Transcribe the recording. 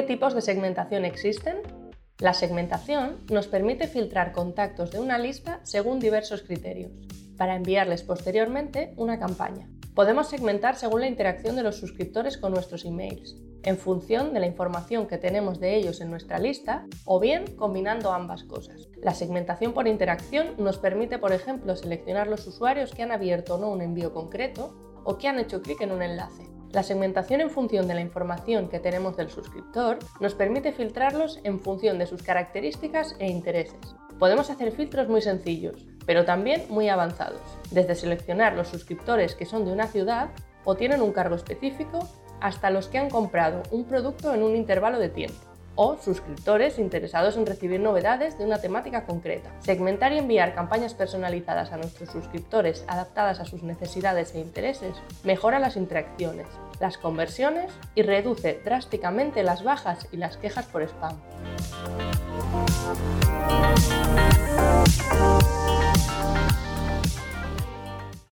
¿Qué tipos de segmentación existen? La segmentación nos permite filtrar contactos de una lista según diversos criterios, para enviarles posteriormente una campaña. Podemos segmentar según la interacción de los suscriptores con nuestros emails, en función de la información que tenemos de ellos en nuestra lista o bien combinando ambas cosas. La segmentación por interacción nos permite, por ejemplo, seleccionar los usuarios que han abierto o no un envío concreto o que han hecho clic en un enlace. La segmentación en función de la información que tenemos del suscriptor nos permite filtrarlos en función de sus características e intereses. Podemos hacer filtros muy sencillos, pero también muy avanzados, desde seleccionar los suscriptores que son de una ciudad o tienen un cargo específico hasta los que han comprado un producto en un intervalo de tiempo o suscriptores interesados en recibir novedades de una temática concreta. Segmentar y enviar campañas personalizadas a nuestros suscriptores adaptadas a sus necesidades e intereses mejora las interacciones, las conversiones y reduce drásticamente las bajas y las quejas por spam.